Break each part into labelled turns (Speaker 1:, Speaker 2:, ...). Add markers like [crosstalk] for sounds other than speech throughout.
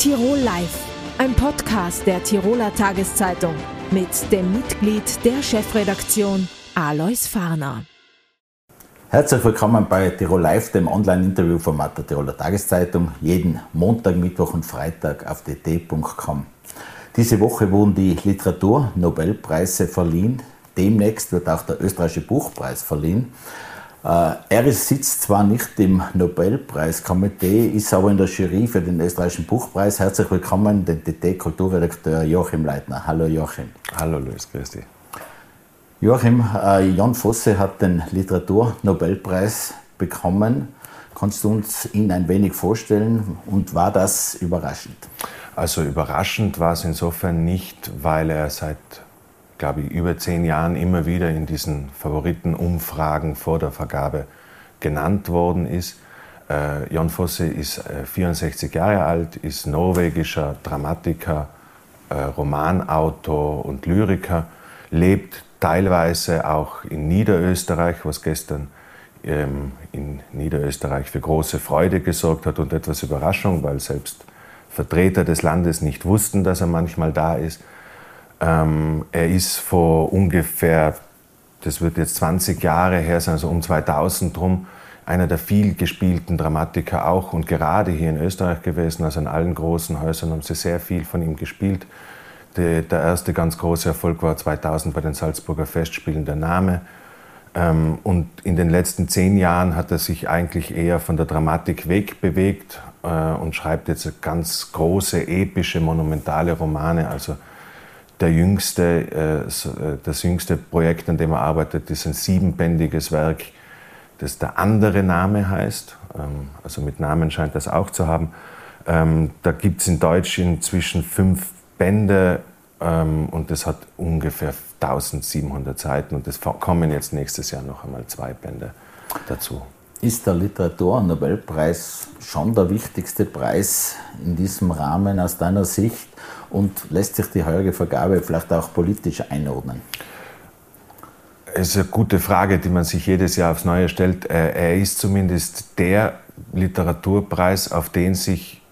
Speaker 1: Tirol Live, ein Podcast der Tiroler Tageszeitung mit dem Mitglied der Chefredaktion Alois Farner.
Speaker 2: Herzlich willkommen bei Tirol Live, dem Online-Interview-Format der Tiroler Tageszeitung, jeden Montag, Mittwoch und Freitag auf dt.com. Diese Woche wurden die Literatur-Nobelpreise verliehen. Demnächst wird auch der österreichische Buchpreis verliehen. Äh, er sitzt zwar nicht im Nobelpreiskomitee, ist aber in der Jury für den österreichischen Buchpreis. Herzlich willkommen, den TT-Kulturredakteur Joachim Leitner. Hallo Joachim.
Speaker 3: Hallo Luis, grüß dich.
Speaker 2: Joachim, äh, Jan Fosse hat den Literaturnobelpreis bekommen. Kannst du uns ihn ein wenig vorstellen und war das überraschend?
Speaker 3: Also überraschend war es insofern nicht, weil er seit glaube ich, über zehn Jahren immer wieder in diesen Favoritenumfragen vor der Vergabe genannt worden ist. Äh, Jon Fosse ist äh, 64 Jahre alt, ist norwegischer Dramatiker, äh, Romanautor und Lyriker, lebt teilweise auch in Niederösterreich, was gestern ähm, in Niederösterreich für große Freude gesorgt hat und etwas Überraschung, weil selbst Vertreter des Landes nicht wussten, dass er manchmal da ist. Ähm, er ist vor ungefähr, das wird jetzt 20 Jahre her sein, also um 2000 drum, einer der viel gespielten Dramatiker auch und gerade hier in Österreich gewesen. Also in allen großen Häusern haben sie sehr viel von ihm gespielt. der erste ganz große Erfolg war 2000 bei den Salzburger Festspielen der Name. Ähm, und in den letzten zehn Jahren hat er sich eigentlich eher von der Dramatik wegbewegt äh, und schreibt jetzt ganz große, epische, monumentale Romane. Also der jüngste, äh, äh, das jüngste Projekt, an dem er arbeitet, ist ein siebenbändiges Werk, das der andere Name heißt. Ähm, also mit Namen scheint das auch zu haben. Ähm, da gibt es in Deutsch inzwischen fünf Bände ähm, und das hat ungefähr 1700 Seiten und es kommen jetzt nächstes Jahr noch einmal zwei Bände dazu.
Speaker 2: Ist der Literatur-Nobelpreis schon der wichtigste Preis in diesem Rahmen aus deiner Sicht? Und lässt sich die heurige Vergabe vielleicht auch politisch einordnen?
Speaker 3: Es ist eine gute Frage, die man sich jedes Jahr aufs Neue stellt. Äh, er ist zumindest der Literaturpreis, auf den sich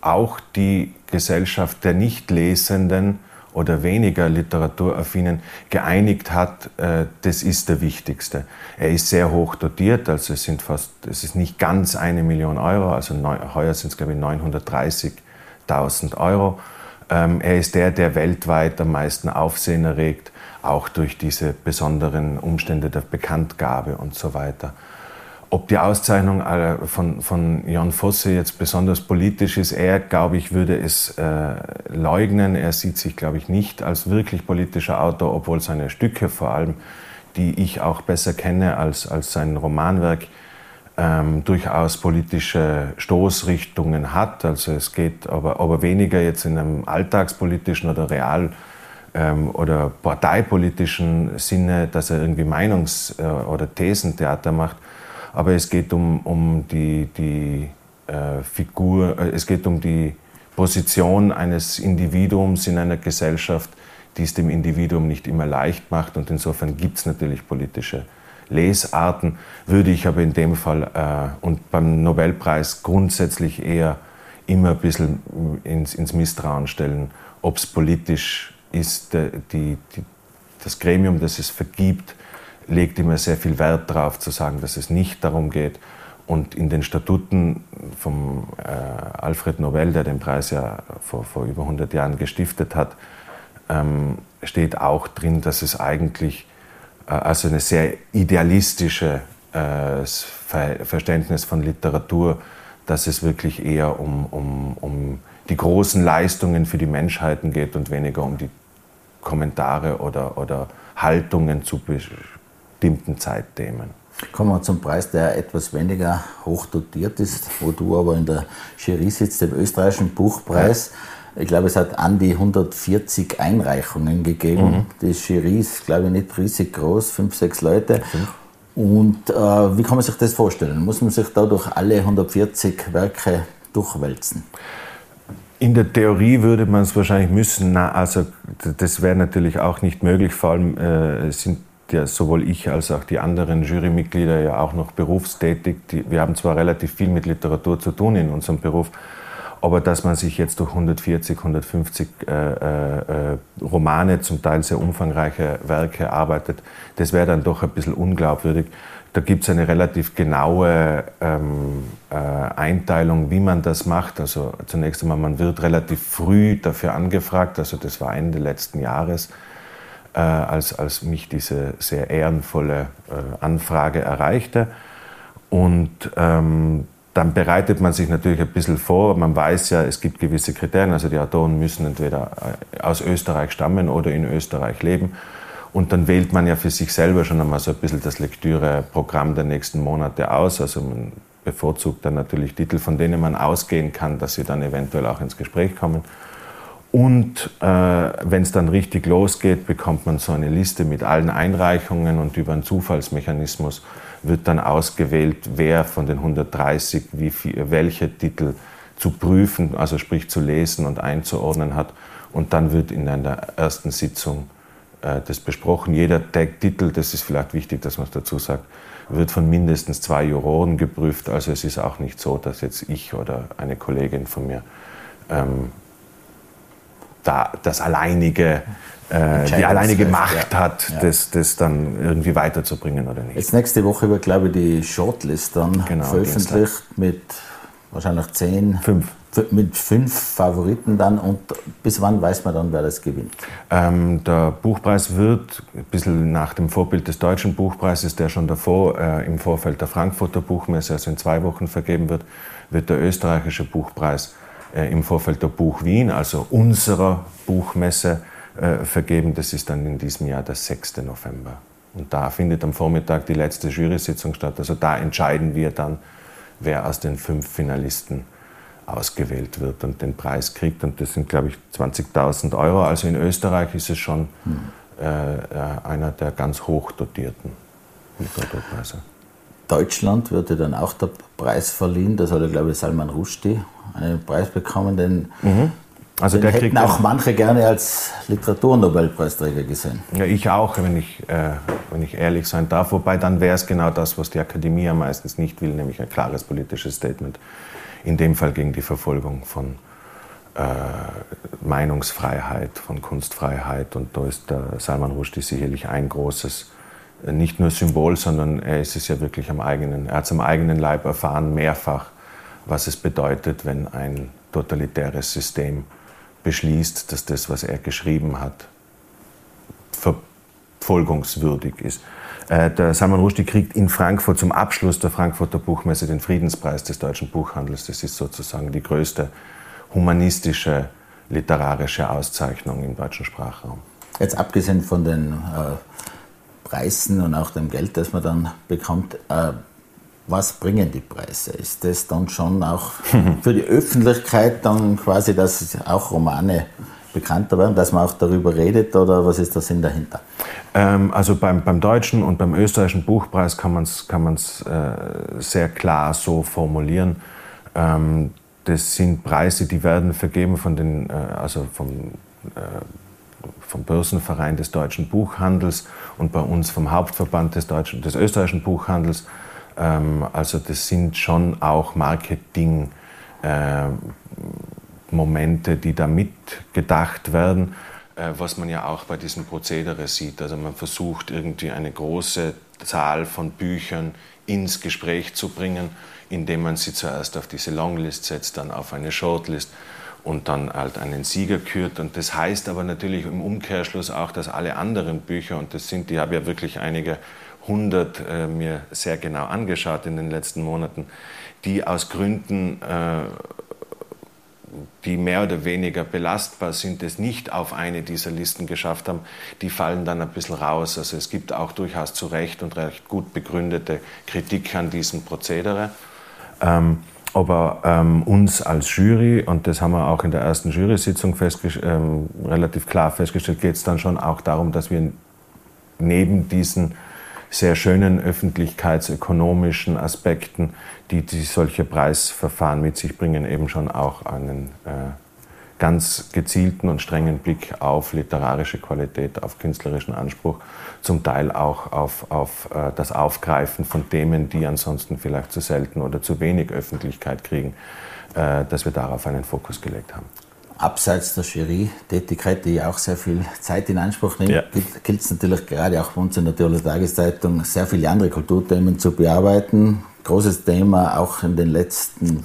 Speaker 3: auch die Gesellschaft der Nichtlesenden oder weniger literaturaffinen geeinigt hat, äh, das ist der wichtigste. Er ist sehr hoch dotiert, also es sind fast, es ist nicht ganz eine Million Euro, also heuer sind es glaube ich 930.000 Euro. Ähm, er ist der, der weltweit am meisten Aufsehen erregt, auch durch diese besonderen Umstände der Bekanntgabe und so weiter. Ob die Auszeichnung äh, von, von Jan Fosse jetzt besonders politisch ist, er, glaube ich, würde es äh, leugnen. Er sieht sich, glaube ich, nicht als wirklich politischer Autor, obwohl seine Stücke vor allem, die ich auch besser kenne als, als sein Romanwerk, ähm, durchaus politische Stoßrichtungen hat. Also es geht aber, aber weniger jetzt in einem alltagspolitischen oder real ähm, oder parteipolitischen Sinne, dass er irgendwie Meinungs- äh, oder Thesentheater macht. Aber es geht um, um die, die äh, Figur, äh, es geht um die Position eines Individuums in einer Gesellschaft, die es dem Individuum nicht immer leicht macht. Und insofern gibt es natürlich politische Lesarten, würde ich aber in dem Fall äh, und beim Nobelpreis grundsätzlich eher immer ein bisschen ins, ins Misstrauen stellen, ob es politisch ist. Die, die, das Gremium, das es vergibt, legt immer sehr viel Wert darauf zu sagen, dass es nicht darum geht. Und in den Statuten von äh, Alfred Nobel, der den Preis ja vor, vor über 100 Jahren gestiftet hat, ähm, steht auch drin, dass es eigentlich äh, also eine sehr idealistische äh, Verständnis von Literatur, dass es wirklich eher um, um, um die großen Leistungen für die Menschheiten geht und weniger um die Kommentare oder, oder Haltungen zu bestimmten Zeitthemen.
Speaker 2: Kommen wir zum Preis, der etwas weniger hoch dotiert ist, wo du aber in der Jury sitzt, dem österreichischen Buchpreis. Ja. Ich glaube, es hat an die 140 Einreichungen gegeben. Mhm. Die Jury ist, glaube ich, nicht riesig groß, fünf, sechs Leute. Mhm. Und äh, wie kann man sich das vorstellen? Muss man sich da durch alle 140 Werke durchwälzen?
Speaker 3: In der Theorie würde man es wahrscheinlich müssen. Na, also das wäre natürlich auch nicht möglich. Vor allem äh, sind ja sowohl ich als auch die anderen Jurymitglieder ja auch noch berufstätig. Die, wir haben zwar relativ viel mit Literatur zu tun in unserem Beruf, aber dass man sich jetzt durch 140, 150 äh, äh, Romane, zum Teil sehr umfangreiche Werke arbeitet, das wäre dann doch ein bisschen unglaubwürdig. Da gibt es eine relativ genaue ähm, äh, Einteilung, wie man das macht. Also zunächst einmal, man wird relativ früh dafür angefragt, also das war Ende letzten Jahres, äh, als, als mich diese sehr ehrenvolle äh, Anfrage erreichte. Und ähm, dann bereitet man sich natürlich ein bisschen vor. Man weiß ja, es gibt gewisse Kriterien. Also die Autoren müssen entweder äh, aus Österreich stammen oder in Österreich leben. Und dann wählt man ja für sich selber schon einmal so ein bisschen das Lektüreprogramm der nächsten Monate aus. Also man bevorzugt dann natürlich Titel, von denen man ausgehen kann, dass sie dann eventuell auch ins Gespräch kommen. Und äh, wenn es dann richtig losgeht, bekommt man so eine Liste mit allen Einreichungen und über einen Zufallsmechanismus wird dann ausgewählt, wer von den 130 wie viel, welche Titel zu prüfen, also sprich zu lesen und einzuordnen hat. Und dann wird in einer ersten Sitzung äh, das besprochen. Jeder Titel, das ist vielleicht wichtig, dass man es dazu sagt, wird von mindestens zwei Juroren geprüft. Also es ist auch nicht so, dass jetzt ich oder eine Kollegin von mir ähm, da das alleinige äh, die alleinige Macht ja. hat, ja. Das, das dann irgendwie weiterzubringen oder nicht.
Speaker 2: Jetzt nächste Woche wird, glaube ich, die Shortlist dann genau, veröffentlicht mit wahrscheinlich zehn.
Speaker 3: Fünf.
Speaker 2: Mit fünf Favoriten dann und bis wann weiß man dann, wer das gewinnt?
Speaker 3: Ähm, der Buchpreis wird, ein bisschen nach dem Vorbild des deutschen Buchpreises, der schon davor äh, im Vorfeld der Frankfurter Buchmesse, also in zwei Wochen vergeben wird, wird der österreichische Buchpreis im Vorfeld der Buch Wien, also unserer Buchmesse, äh, vergeben. Das ist dann in diesem Jahr der 6. November. Und da findet am Vormittag die letzte Jury-Sitzung statt. Also da entscheiden wir dann, wer aus den fünf Finalisten ausgewählt wird und den Preis kriegt. Und das sind, glaube ich, 20.000 Euro. Also in Österreich ist es schon hm. äh, äh einer der ganz hoch dotierten Literaturpreise.
Speaker 2: Deutschland wird ja dann auch der Preis verliehen. Das hat ja, glaube ich, Salman Rushdie einen Preis bekommen, den mhm. Also Den hätten auch manche gerne als Literaturnobelpreisträger gesehen.
Speaker 3: Ja, ich auch, wenn ich, äh, wenn ich ehrlich sein darf. Wobei dann wäre es genau das, was die Akademie ja meistens nicht will, nämlich ein klares politisches Statement. In dem Fall gegen die Verfolgung von äh, Meinungsfreiheit, von Kunstfreiheit. Und da ist der Salman Rushdie sicherlich ein großes, äh, nicht nur Symbol, sondern er ist es ja wirklich am eigenen, er hat es am eigenen Leib erfahren, mehrfach, was es bedeutet, wenn ein totalitäres System beschließt, dass das, was er geschrieben hat, verfolgungswürdig ist. Äh, der Salman Rushdie kriegt in Frankfurt zum Abschluss der Frankfurter Buchmesse den Friedenspreis des deutschen Buchhandels. Das ist sozusagen die größte humanistische literarische Auszeichnung im deutschen Sprachraum.
Speaker 2: Jetzt abgesehen von den äh, Preisen und auch dem Geld, das man dann bekommt, äh, was bringen die Preise? Ist das dann schon auch [laughs] für die Öffentlichkeit dann quasi, dass auch Romane bekannter werden, dass man auch darüber redet oder was ist der Sinn dahinter?
Speaker 3: Ähm, also beim, beim deutschen und beim österreichischen Buchpreis kann man es kann man's, äh, sehr klar so formulieren. Ähm, das sind Preise, die werden vergeben von den, äh, also vom, äh, vom Börsenverein des deutschen Buchhandels und bei uns vom Hauptverband des, deutschen, des österreichischen Buchhandels. Ähm, also das sind schon auch Marketing-Momente, äh, die da mitgedacht werden, äh, was man ja auch bei diesem Prozedere sieht. Also man versucht irgendwie eine große Zahl von Büchern ins Gespräch zu bringen, indem man sie zuerst auf diese Longlist setzt, dann auf eine Shortlist und dann halt einen Sieger kürt. Und das heißt aber natürlich im Umkehrschluss auch, dass alle anderen Bücher, und das sind, die habe ja wirklich einige 100 äh, mir sehr genau angeschaut in den letzten Monaten, die aus Gründen, äh, die mehr oder weniger belastbar sind, es nicht auf eine dieser Listen geschafft haben, die fallen dann ein bisschen raus. Also es gibt auch durchaus zu Recht und recht gut begründete Kritik an diesem Prozedere. Ähm, aber ähm, uns als Jury, und das haben wir auch in der ersten Jury-Sitzung ähm, relativ klar festgestellt, geht es dann schon auch darum, dass wir neben diesen sehr schönen öffentlichkeitsökonomischen Aspekten, die, die solche Preisverfahren mit sich bringen, eben schon auch einen äh, ganz gezielten und strengen Blick auf literarische Qualität, auf künstlerischen Anspruch, zum Teil auch auf, auf äh, das Aufgreifen von Themen, die ansonsten vielleicht zu selten oder zu wenig Öffentlichkeit kriegen, äh, dass wir darauf einen Fokus gelegt haben.
Speaker 2: Abseits der Jury-Tätigkeit, die auch sehr viel Zeit in Anspruch nimmt, ja. gilt es natürlich gerade auch bei uns in der Tiroler Tageszeitung, sehr viele andere Kulturthemen zu bearbeiten. Großes Thema auch in den letzten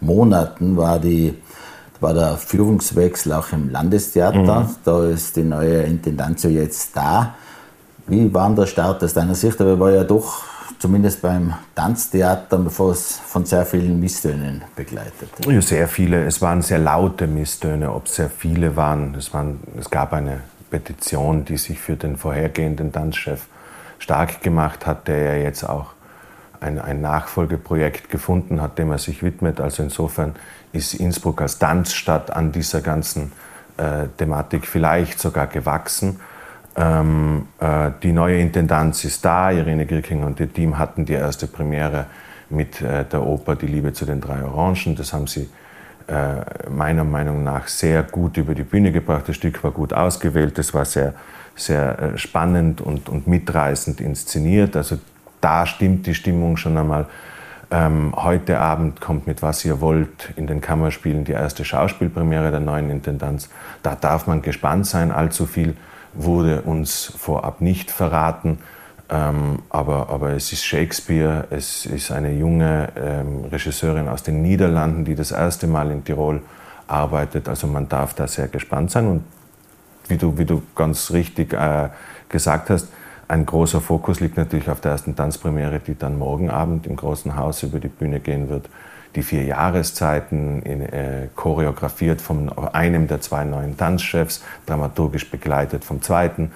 Speaker 2: Monaten war die war der Führungswechsel auch im Landestheater. Mhm. Da ist die neue Intendanzio jetzt da. Wie war der Start aus deiner Sicht? Aber war ja doch zumindest beim Tanztheater von sehr vielen Misstönen begleitet.
Speaker 3: Ja, sehr viele. Es waren sehr laute Misstöne. Ob es sehr viele waren, es, waren, es gab eine Petition, die sich für den vorhergehenden Tanzchef stark gemacht hat, der ja jetzt auch ein, ein Nachfolgeprojekt gefunden hat, dem er sich widmet. Also insofern ist Innsbruck als Tanzstadt an dieser ganzen äh, Thematik vielleicht sogar gewachsen. Ähm, äh, die neue Intendanz ist da. Irene Girking und ihr Team hatten die erste Premiere mit äh, der Oper Die Liebe zu den drei Orangen. Das haben sie äh, meiner Meinung nach sehr gut über die Bühne gebracht. Das Stück war gut ausgewählt. Es war sehr, sehr äh, spannend und, und mitreißend inszeniert. Also da stimmt die Stimmung schon einmal. Ähm, heute Abend kommt mit Was ihr wollt in den Kammerspielen die erste Schauspielpremiere der neuen Intendanz. Da darf man gespannt sein. Allzu viel wurde uns vorab nicht verraten. Ähm, aber, aber es ist Shakespeare, es ist eine junge ähm, Regisseurin aus den Niederlanden, die das erste Mal in Tirol arbeitet. Also man darf da sehr gespannt sein. Und wie du, wie du ganz richtig äh, gesagt hast, ein großer Fokus liegt natürlich auf der ersten Tanzpremiere, die dann morgen Abend im Großen Haus über die Bühne gehen wird. Die vier Jahreszeiten, in, äh, choreografiert von einem der zwei neuen Tanzchefs, dramaturgisch begleitet vom zweiten.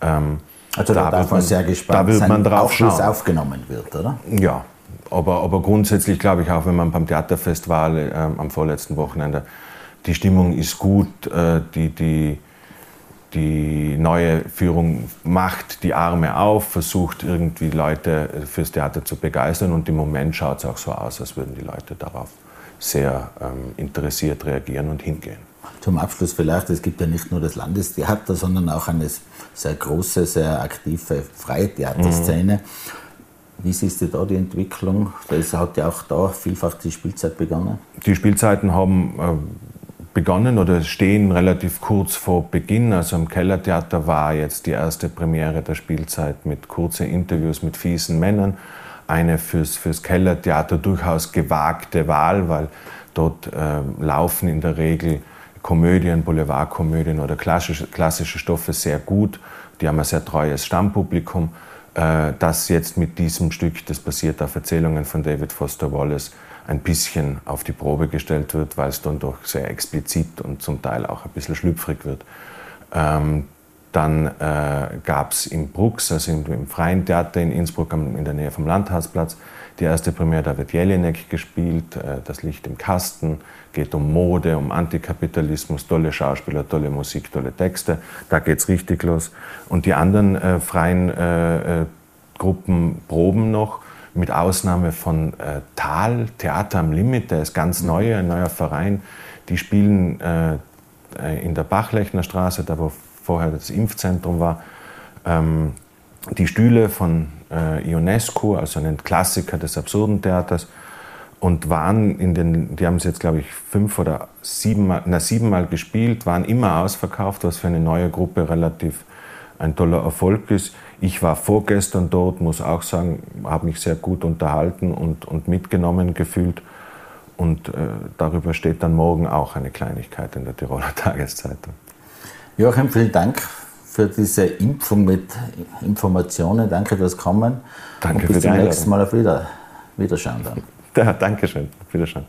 Speaker 2: Ähm, also da, da darf man sehr gespannt
Speaker 3: da wird man
Speaker 2: sein,
Speaker 3: drauf Aufschluss
Speaker 2: schauen. aufgenommen wird, oder?
Speaker 3: Ja, aber, aber grundsätzlich glaube ich auch, wenn man beim Theaterfest war äh, am vorletzten Wochenende, die Stimmung ist gut, äh, die, die, die neue Führung macht die Arme auf, versucht irgendwie Leute fürs Theater zu begeistern und im Moment schaut es auch so aus, als würden die Leute darauf sehr ähm, interessiert reagieren und hingehen.
Speaker 2: Zum Abschluss vielleicht, es gibt ja nicht nur das Landestheater, sondern auch eine sehr große, sehr aktive freie Theaterszene. Mhm. Wie siehst du da die Entwicklung? Es hat ja auch da vielfach die Spielzeit begonnen.
Speaker 3: Die Spielzeiten haben äh, begonnen oder stehen relativ kurz vor Beginn. Also am Kellertheater war jetzt die erste Premiere der Spielzeit mit kurzen Interviews mit fiesen Männern. Eine fürs, fürs Kellertheater durchaus gewagte Wahl, weil dort äh, laufen in der Regel Komödien, Boulevardkomödien oder klassische, klassische Stoffe sehr gut. Die haben ein sehr treues Stammpublikum. Äh, das jetzt mit diesem Stück, das basiert auf Erzählungen von David Foster Wallace, ein bisschen auf die Probe gestellt wird, weil es dann doch sehr explizit und zum Teil auch ein bisschen schlüpfrig wird. Ähm, dann äh, gab es im Brux, also im, im, Freien Theater in Innsbruck in der Nähe vom Landhausplatz, die erste Premiere, da wird Jelinek gespielt, äh, das Licht im Kasten, geht um Mode, um Antikapitalismus, tolle Schauspieler, tolle Musik, tolle Texte, da geht es richtig los. Und die anderen äh, freien äh, äh, Gruppen proben noch mit Ausnahme von äh, Tal, Theater am Limit, der ist ganz neu, ein neuer Verein. Die spielen äh, äh, in der Bachlechner Straße, da wo vorher das Impfzentrum war, ähm, die Stühle von äh, Ionesco, also ein Klassiker des absurden Theaters, und waren in den, die haben es jetzt glaube ich fünf oder siebenmal, na, siebenmal gespielt, waren immer ausverkauft, was für eine neue Gruppe relativ ein toller Erfolg ist. Ich war vorgestern dort, muss auch sagen, habe mich sehr gut unterhalten und, und mitgenommen gefühlt. Und äh, darüber steht dann morgen auch eine Kleinigkeit in der Tiroler [laughs] Tageszeitung.
Speaker 2: Joachim, vielen Dank für diese Impfung mit Informationen. Danke fürs Kommen.
Speaker 3: Danke
Speaker 2: und bis
Speaker 3: zum
Speaker 2: nächsten Mal auf wieder, Wiederschauen dann. [laughs]
Speaker 3: Ja, Dankeschön. Wiederschauen.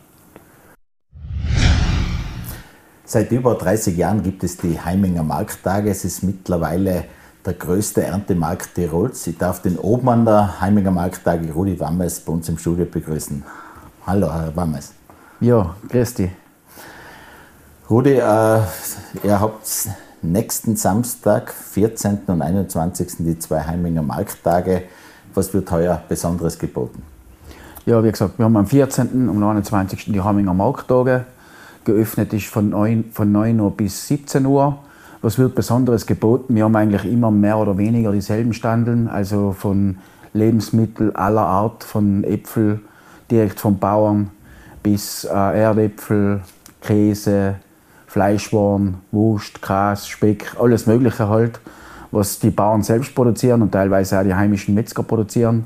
Speaker 2: Seit über 30 Jahren gibt es die Heiminger Markttage. Es ist mittlerweile der größte Erntemarkt Tirols. Ich darf den Obmann der Heiminger Markttage, Rudi Wammes, bei uns im Studio begrüßen. Hallo, Herr Wammes.
Speaker 4: Ja, grüß dich.
Speaker 2: Rudi, äh, ihr habt nächsten Samstag, 14. und 21. die zwei Heiminger Markttage. Was wird heuer Besonderes geboten?
Speaker 4: Ja, wie gesagt, wir haben am 14. und 29. die Heiminger Markttage. geöffnet ist von 9, von 9 Uhr bis 17 Uhr. Was wird Besonderes geboten? Wir haben eigentlich immer mehr oder weniger dieselben Standeln, also von Lebensmitteln aller Art, von Äpfel direkt vom Bauern bis äh, Erdäpfel, Käse, Fleischwaren, Wurst, Gras, Speck, alles Mögliche halt, was die Bauern selbst produzieren und teilweise auch die heimischen Metzger produzieren.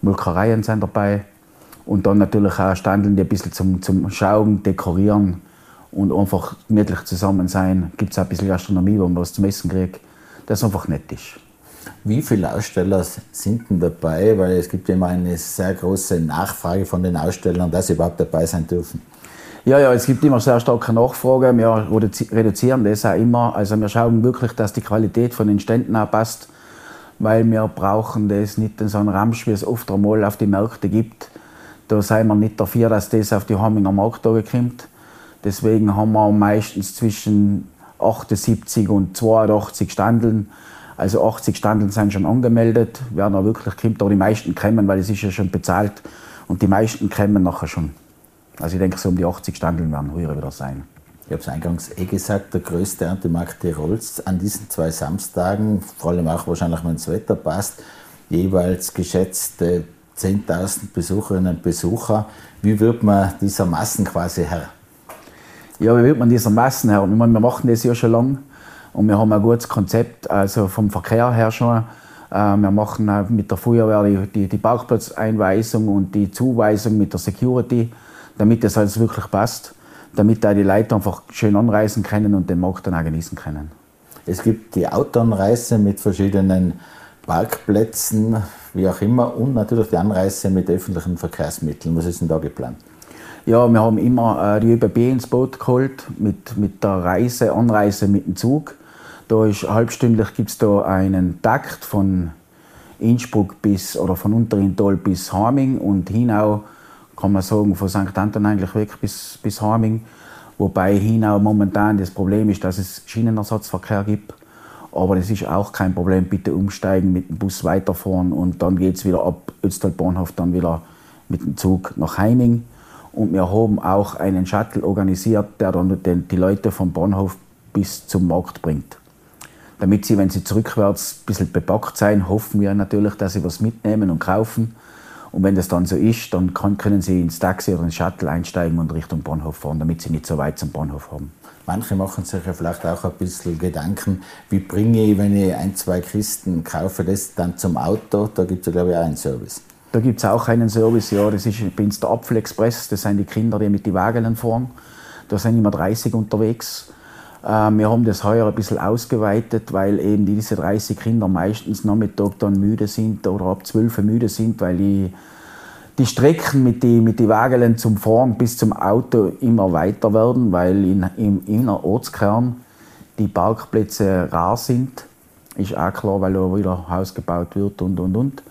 Speaker 4: Molkereien sind dabei. Und dann natürlich auch Standeln, die ein bisschen zum, zum Schauen, Dekorieren und einfach gemütlich zusammen sein. Gibt es auch ein bisschen Gastronomie, wo man was zum Essen kriegt, das einfach nett ist.
Speaker 2: Wie viele Aussteller sind denn dabei? Weil es gibt ja immer eine sehr große Nachfrage von den Ausstellern, dass sie überhaupt dabei sein dürfen.
Speaker 4: Ja, ja, es gibt immer sehr starke Nachfrage. Wir reduzieren das auch immer. Also wir schauen wirklich, dass die Qualität von den Ständen auch passt, weil wir brauchen das nicht in so einem Ramsch, wie es oft einmal auf die Märkte gibt. Da sind wir nicht dafür, dass das auf die Haminger Markttage kommt. Deswegen haben wir meistens zwischen 78 und 82 Standeln. Also 80 Standeln sind schon angemeldet, wer da wirklich kommt, aber die meisten kommen, weil es ist ja schon bezahlt und die meisten kommen nachher schon. Also ich denke, so um die 80 Standeln werden heuer wieder sein.
Speaker 2: Ich habe es eingangs eh gesagt, der größte Erntemarkt Tirols an diesen zwei Samstagen, vor allem auch wahrscheinlich, wenn das Wetter passt, jeweils geschätzte 10.000 Besucherinnen und Besucher. Wie wird man dieser Massen quasi Herr?
Speaker 4: Ja, wie wird man dieser Massen Herr? Ich meine, wir machen das ja schon lange und wir haben ein gutes Konzept, also vom Verkehr her schon. Äh, wir machen mit der Feuerwehr die, die, die Parkplatzeinweisung und die Zuweisung mit der Security damit das alles wirklich passt, damit da die Leute einfach schön anreisen können und den Markt dann auch genießen können.
Speaker 2: Es gibt die Autoanreise mit verschiedenen Parkplätzen, wie auch immer, und natürlich die Anreise mit öffentlichen Verkehrsmitteln. Was ist denn da geplant?
Speaker 4: Ja, wir haben immer äh, die ÖBB ins Boot geholt mit, mit der Reise, Anreise mit dem Zug. Da ist halbstündlich gibt es da einen Takt von Innsbruck bis oder von Unterintol bis Haming und Hinau kann man sagen, von St. Anton eigentlich weg bis, bis Haming. Wobei Hinau momentan das Problem ist, dass es Schienenersatzverkehr gibt. Aber das ist auch kein Problem. Bitte umsteigen, mit dem Bus weiterfahren und dann geht es wieder ab Ötztal Bahnhof, dann wieder mit dem Zug nach Heiming. Und wir haben auch einen Shuttle organisiert, der dann die Leute vom Bahnhof bis zum Markt bringt. Damit sie, wenn sie zurückwärts ein bisschen bepackt sein, hoffen wir natürlich, dass sie was mitnehmen und kaufen. Und wenn das dann so ist, dann kann, können Sie ins Taxi oder ins Shuttle einsteigen und Richtung Bahnhof fahren, damit Sie nicht so weit zum Bahnhof haben.
Speaker 2: Manche machen sich ja vielleicht auch ein bisschen Gedanken, wie bringe ich, wenn ich ein, zwei Christen kaufe, das dann zum Auto? Da gibt es ja, glaube ich, auch einen Service.
Speaker 4: Da gibt es auch einen Service, ja. Das ist bei der Apfelexpress. Das sind die Kinder, die mit den Wagen fahren. Da sind immer 30 unterwegs. Ähm, wir haben das heuer ein bisschen ausgeweitet, weil eben diese 30 Kinder meistens Nachmittag dann müde sind oder ab 12 Uhr müde sind, weil die, die Strecken mit den mit die Wagen zum Fahren bis zum Auto immer weiter werden, weil in, im Innerortskern die Parkplätze rar sind. Ist auch klar, weil da wieder Haus gebaut wird und und und.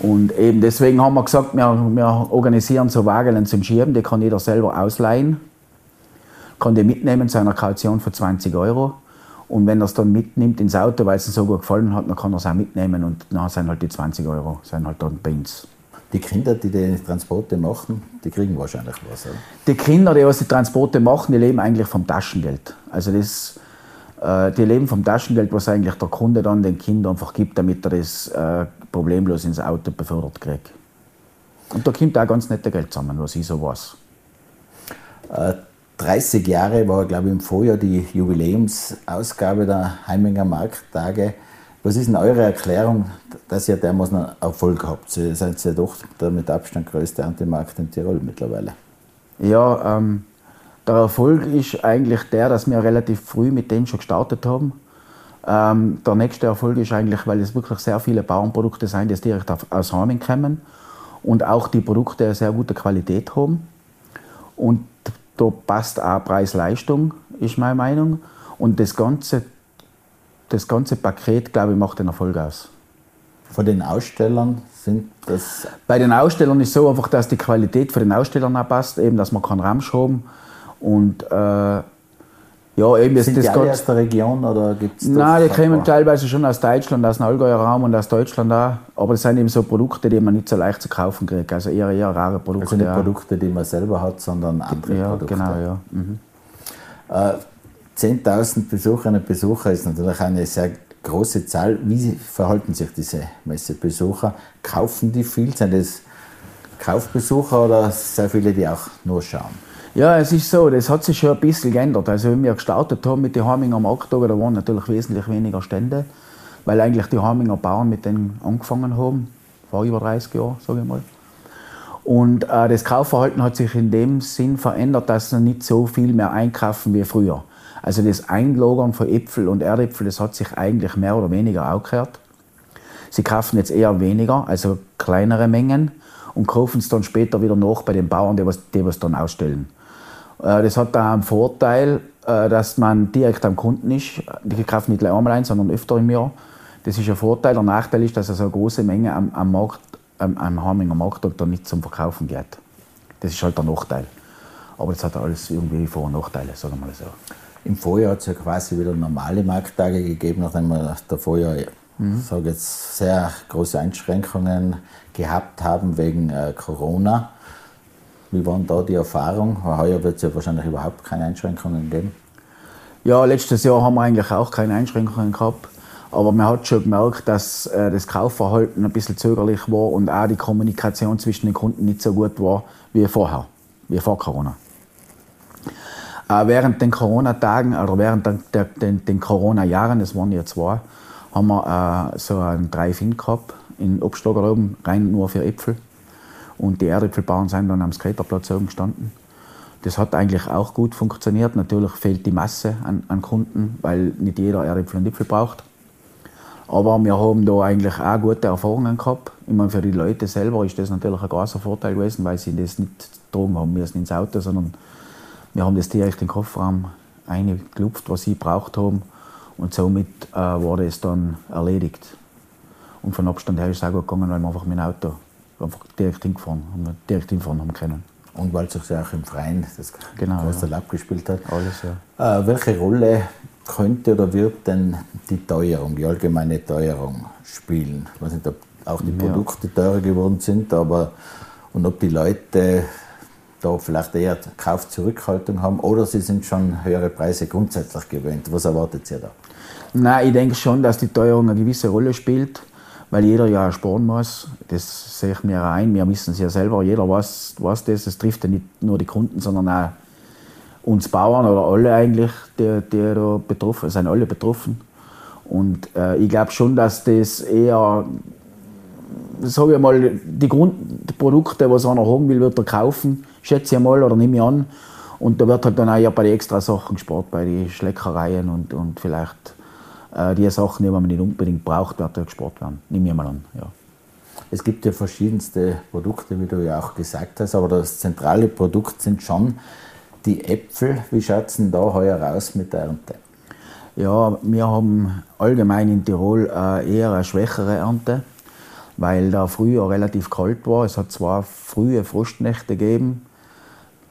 Speaker 4: Und eben deswegen haben wir gesagt, wir, wir organisieren so Wagen zum Schieben, die kann jeder selber ausleihen kann den mitnehmen zu einer Kaution von 20 Euro. Und wenn er es dann mitnimmt ins Auto, weil es ihm so gut gefallen hat, dann kann er es auch mitnehmen und dann sind halt die 20 Euro sind halt dann bei uns.
Speaker 2: Die Kinder, die die Transporte machen, die kriegen wahrscheinlich was, oder?
Speaker 4: Die Kinder, die was die Transporte machen, die leben eigentlich vom Taschengeld. Also das, die leben vom Taschengeld, was eigentlich der Kunde dann den Kindern einfach gibt, damit er das äh, problemlos ins Auto befördert kriegt. Und da kommt auch ganz nette Geld zusammen, was ich so weiß.
Speaker 2: Äh, 30 Jahre war, glaube ich, im Vorjahr die Jubiläumsausgabe der Heiminger Markttage. Was ist denn eure Erklärung, dass ihr dermaßen Erfolg habt? Ihr seid ja doch der mit Abstand größte Antimarkt in Tirol mittlerweile.
Speaker 4: Ja, ähm, der Erfolg ist eigentlich der, dass wir relativ früh mit dem schon gestartet haben. Ähm, der nächste Erfolg ist eigentlich, weil es wirklich sehr viele Bauernprodukte sind, die direkt aus Hameln kommen und auch die Produkte eine sehr gute Qualität haben. Und da passt auch Preis-Leistung, ist meine Meinung. Und das ganze, das ganze Paket, glaube ich, macht den Erfolg aus.
Speaker 2: Von den Ausstellern sind das.
Speaker 4: Bei den Ausstellern ist es so einfach, dass die Qualität für den Ausstellern auch passt, eben, dass man keinen Ramsch haben und äh,
Speaker 2: Ja, eben, Sind das die alle aus der Region oder gibt es
Speaker 4: Nein, die kommen teilweise schon aus Deutschland, aus dem Allgäuer Raum und aus Deutschland auch. Aber das sind eben so Produkte, die man nicht so leicht zu kaufen kriegt. Also eher, eher rare Produkte. Also
Speaker 2: nicht Produkte, die man selber hat, sondern andere
Speaker 4: ja,
Speaker 2: Produkte.
Speaker 4: Genau, ja. Mhm.
Speaker 2: Äh, 10.000 Besucherinnen und Besucher ist natürlich eine sehr große Zahl. Wie verhalten sich diese Messebesucher? Kaufen die viel? Sind das Kaufbesucher oder sehr viele, die auch nur schauen?
Speaker 4: Ja, es ist so, das hat sich schon ein bisschen geändert. Also, wenn wir gestartet haben mit den Harminger Markttagen, da waren natürlich wesentlich weniger Stände, weil eigentlich die Harminger Bauern mit denen angefangen haben, vor über 30 Jahren, sage ich mal. Und äh, das Kaufverhalten hat sich in dem Sinn verändert, dass sie nicht so viel mehr einkaufen wie früher. Also das Einlagern von Äpfel und Erdäpfel, das hat sich eigentlich mehr oder weniger auch gehört. Sie kaufen jetzt eher weniger, also kleinere Mengen und kaufen es dann später wieder nach bei den Bauern, die was, die was dann ausstellen. Äh, das hat da einen Vorteil, äh, dass man direkt am Kunden ist. Die kaufen nicht einmal ein, sondern öfter im Jahr. Das ist ein Vorteil. Der Nachteil ist, dass es eine große Menge am, am, Markt, am, am Harminger Markt dann nicht zum Verkaufen geht. Das ist halt der Nachteil. Aber das hat alles irgendwie Vor- und Nachteile, sagen wir mal so.
Speaker 2: Im Vorjahr hat es ja quasi wieder normale Markttage gegeben, nachdem wir davor ja mhm. sage jetzt, sehr große Einschränkungen gehabt haben wegen äh, Corona. Wie war da die Erfahrung? Heuer wird es ja wahrscheinlich überhaupt keine Einschränkungen geben.
Speaker 4: Ja, letztes Jahr haben wir eigentlich auch keine Einschränkungen gehabt. Aber man hat schon gemerkt, dass äh, das Kaufverhalten ein bisschen zögerlich war und auch die Kommunikation zwischen den Kunden nicht so gut war wie vorher, wie vor Corona. Äh, während den Corona-Tagen oder während den Corona-Jahren, das waren ja zwei, haben wir äh, so einen Drive-In gehabt in Obstlager oben, rein nur für Äpfel. Und die Erdäpfelbauern sind dann am Skaterplatz oben gestanden. Das hat eigentlich auch gut funktioniert. Natürlich fehlt die Masse an, an Kunden, weil nicht jeder Erdäpfel und Äpfel braucht. Aber wir haben da eigentlich auch gute Erfahrungen gehabt. Ich meine, für die Leute selber ist das natürlich ein großer Vorteil gewesen, weil sie das nicht tragen haben müssen ins Auto, sondern wir haben das direkt in den Kofferraum eingeklupft, was sie braucht haben. Und somit äh, war das dann erledigt. Und von Abstand her ist es auch gut gegangen, weil wir einfach mit dem Auto einfach direkt hingefahren haben, direkt hinfahren haben können.
Speaker 2: Und weil sich ja auch im Freien das
Speaker 4: genau,
Speaker 2: Großteil ja. abgespielt hat.
Speaker 4: Alles, ja.
Speaker 2: Äh, welche Rolle könnte oder wird denn die Teuerung, die allgemeine Teuerung spielen? Ich weiß nicht, ob auch die Produkte teurer geworden sind, aber und ob die Leute da vielleicht eher Kaufzurückhaltung haben oder sie sind schon höhere Preise grundsätzlich gewöhnt. Was erwartet ihr da?
Speaker 4: Nein, ich denke schon, dass die Teuerung eine gewisse Rolle spielt weil jeder ja sparen muss. Das sehe ich mir ein. Wir wissen es ja selber. Jeder weiß, weiß das. Es trifft ja nicht nur die Kunden, sondern auch uns Bauern oder alle eigentlich, die, die da betroffen sind, alle betroffen. Und äh, ich glaube schon, dass das eher, sage ich mal, die Grundprodukte, was einer haben will, wird er kaufen, schätze ich mal oder nehme ich an. Und da wird halt dann auch ja bei den extra Sachen gespart, bei den Schleckereien und, und vielleicht die Sachen, die man nicht unbedingt braucht, werden gespart werden. Nimm ich mal an. Ja.
Speaker 2: Es gibt ja verschiedenste Produkte, wie du ja auch gesagt hast, aber das zentrale Produkt sind schon die Äpfel. Wie schaut es denn da heuer aus mit der Ernte?
Speaker 4: Ja, wir haben allgemein in Tirol äh, eher eine schwächere Ernte, weil da früher relativ kalt war. Es hat zwar frühe Frostnächte gegeben,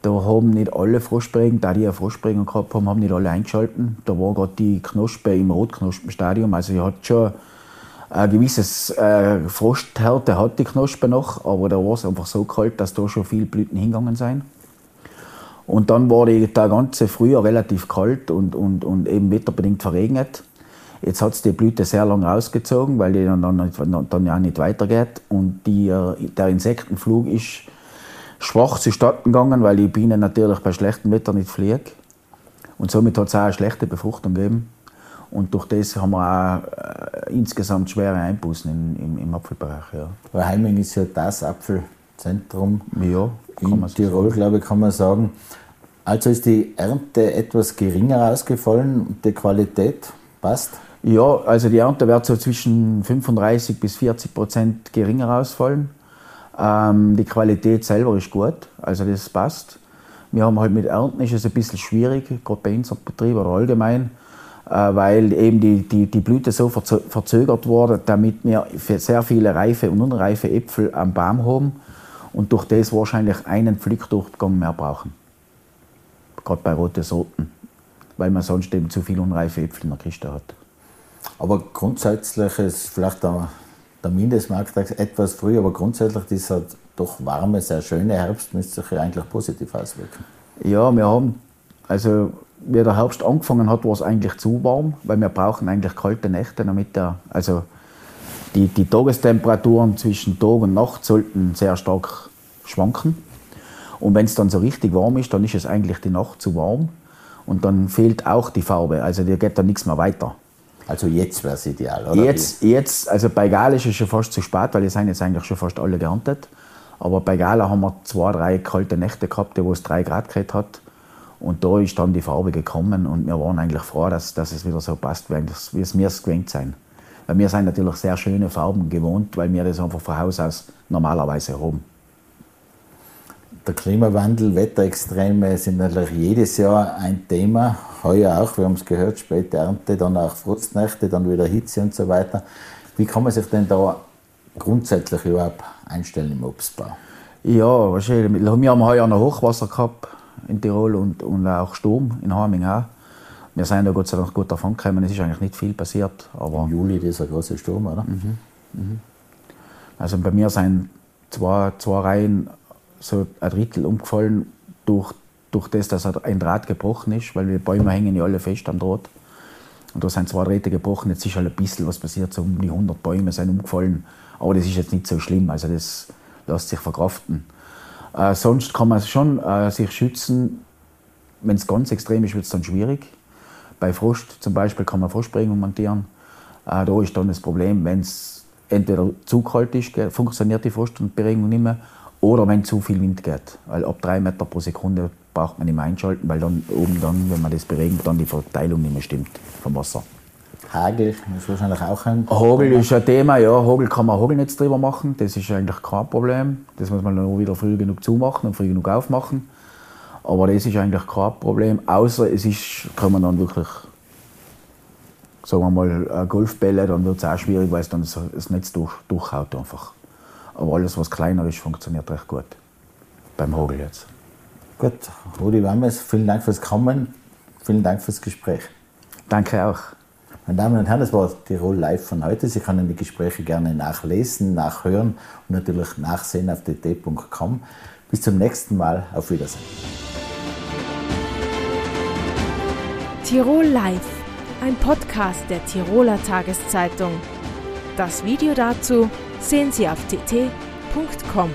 Speaker 4: da haben nicht alle Frostprägen, da die eine Frostprägung gehabt haben, haben nicht alle eingeschalten. Da war gerade die Knospe im Rotknospenstadium. Also sie hat schon ein gewisses äh, Frosthärte hat die Knospe noch, aber da war es einfach so kalt, dass da schon viele Blüten hingegangen sind. Und dann war die, der ganze Frühjahr relativ kalt und, und, und eben wetterbedingt verregnet. Jetzt hat es die Blüte sehr lang rausgezogen, weil die dann, dann, dann ja nicht weitergeht. Und die, äh, der Insektenflug ist schwach zustatten gegangen, weil die Bienen natürlich bei schlechtem Wetter nicht fliegen. Und somit hat es auch eine schlechte Befruchtung gegeben. Und durch das haben wir auch äh, insgesamt schwere Einbußen in, im, im Apfelbereich. Ja.
Speaker 2: Weil Heiming ist ja das Apfelzentrum
Speaker 4: ja,
Speaker 2: in Tirol, sagen. glaube ich, kann man sagen. Also ist die Ernte etwas geringer ausgefallen, die Qualität passt?
Speaker 4: Ja, also die Ernte wird so zwischen 35 bis 40 Prozent geringer ausfallen. Ähm, die Qualität selber ist gut, also das passt. Wir haben halt mit Ernten ist es ein bisschen schwierig, gerade bei unserem Betrieb oder allgemein, äh, weil eben die, die, die Blüte so verzögert wurde, damit wir sehr viele reife und unreife Äpfel am Baum haben und durch das wahrscheinlich einen Pflückdurchgang mehr brauchen. Gerade bei roten Sorten. weil man sonst eben zu viel unreife Äpfel in der Kiste hat.
Speaker 2: Aber grundsätzlich ist vielleicht der, der Mindestmarkt etwas früh, aber grundsätzlich dieser doch warme, sehr schöne Herbst müsste sich ja eigentlich positiv auswirken.
Speaker 4: Ja, wir haben, also wie der Herbst angefangen hat, war es eigentlich zu warm, weil wir brauchen eigentlich kalte Nächte, damit der, also die, die Tagestemperaturen zwischen Tag und Nacht sollten sehr stark schwanken. Und wenn es dann so richtig warm ist, dann ist es eigentlich die Nacht zu warm und dann fehlt auch die Farbe, also dir geht dann nichts mehr weiter.
Speaker 2: Also jetzt wäre es ideal, oder?
Speaker 4: Jetzt, jetzt, also bei Gala ist es schon fast zu spät, weil die sind jetzt eigentlich schon fast alle geerntet. Aber bei Gala haben wir zwei, drei kalte Nächte gehabt, wo es drei Grad gehabt hat. Und da ist dann die Farbe gekommen und wir waren eigentlich froh, dass, dass es wieder so passt, wie es mir gewöhnt sein. Weil wir sind natürlich sehr schöne Farben gewohnt, weil wir das einfach von Haus aus normalerweise haben.
Speaker 2: Der Klimawandel, Wetterextreme sind natürlich jedes Jahr ein Thema. Heuer auch, wir haben es gehört, späte Ernte, dann auch Frostnächte, dann wieder Hitze und so weiter. Wie kann man sich denn da grundsätzlich überhaupt einstellen im Obstbau?
Speaker 4: Ja, wahrscheinlich. Wir haben heuer noch Hochwasser gehabt in Tirol und, und auch Sturm in Haming auch. Wir sind ja Gott sei Dank gut davon gekommen. Es ist eigentlich nicht viel passiert. Aber
Speaker 2: Im Juli dieser große Sturm, oder? Mhm. Mhm.
Speaker 4: Also bei mir sind zwei, zwei Reihen so ein Drittel umgefallen durch, durch das, dass ein Draht gebrochen ist, weil die Bäume hängen ja alle fest am Draht. Und da sind zwei Drähte gebrochen, jetzt ist halt ein bisschen was passiert, so um die 100 Bäume sind umgefallen. Aber das ist jetzt nicht so schlimm, also das lässt sich verkraften. Äh, sonst kann man schon äh, sich schützen, wenn es ganz extrem ist, wird es dann schwierig. Bei Frost zum Beispiel kann man Frostberegung montieren. Äh, da ist dann das Problem, wenn es entweder zu kalt ist, funktioniert die Frostberegung nicht mehr, oder wenn zu viel Wind geht. Weil ab drei Meter pro Sekunde braucht man nicht mehr einschalten, weil dann oben dann, wenn man das beregnet, dann die Verteilung nicht mehr stimmt vom Wasser.
Speaker 2: Hagel ist wahrscheinlich auch ein
Speaker 4: Hagel ist ein Thema, ja. Hagel kann man Hagelnetz drüber machen, das ist eigentlich kein Problem. Das muss man nur wieder früh genug zumachen und früh genug aufmachen. Aber das ist eigentlich kein Problem, außer es ist, kann man dann wirklich, sagen wir mal, Golfbälle, dann wird es auch schwierig, weil es dann das Netz durch, durchhaut einfach. Aber alles, was kleiner ist, funktioniert recht gut. Beim Hagel jetzt.
Speaker 2: Gut, Rudi Wammes, vielen Dank fürs Kommen, vielen Dank fürs Gespräch.
Speaker 4: Danke auch.
Speaker 2: Meine Damen und Herren, das war Tirol Live von heute. Sie können die Gespräche gerne nachlesen, nachhören und natürlich nachsehen auf dt.com. Bis zum nächsten Mal. Auf Wiedersehen.
Speaker 1: Tirol Live, ein Podcast der Tiroler Tageszeitung. Das Video dazu sehen Sie auf tt.com.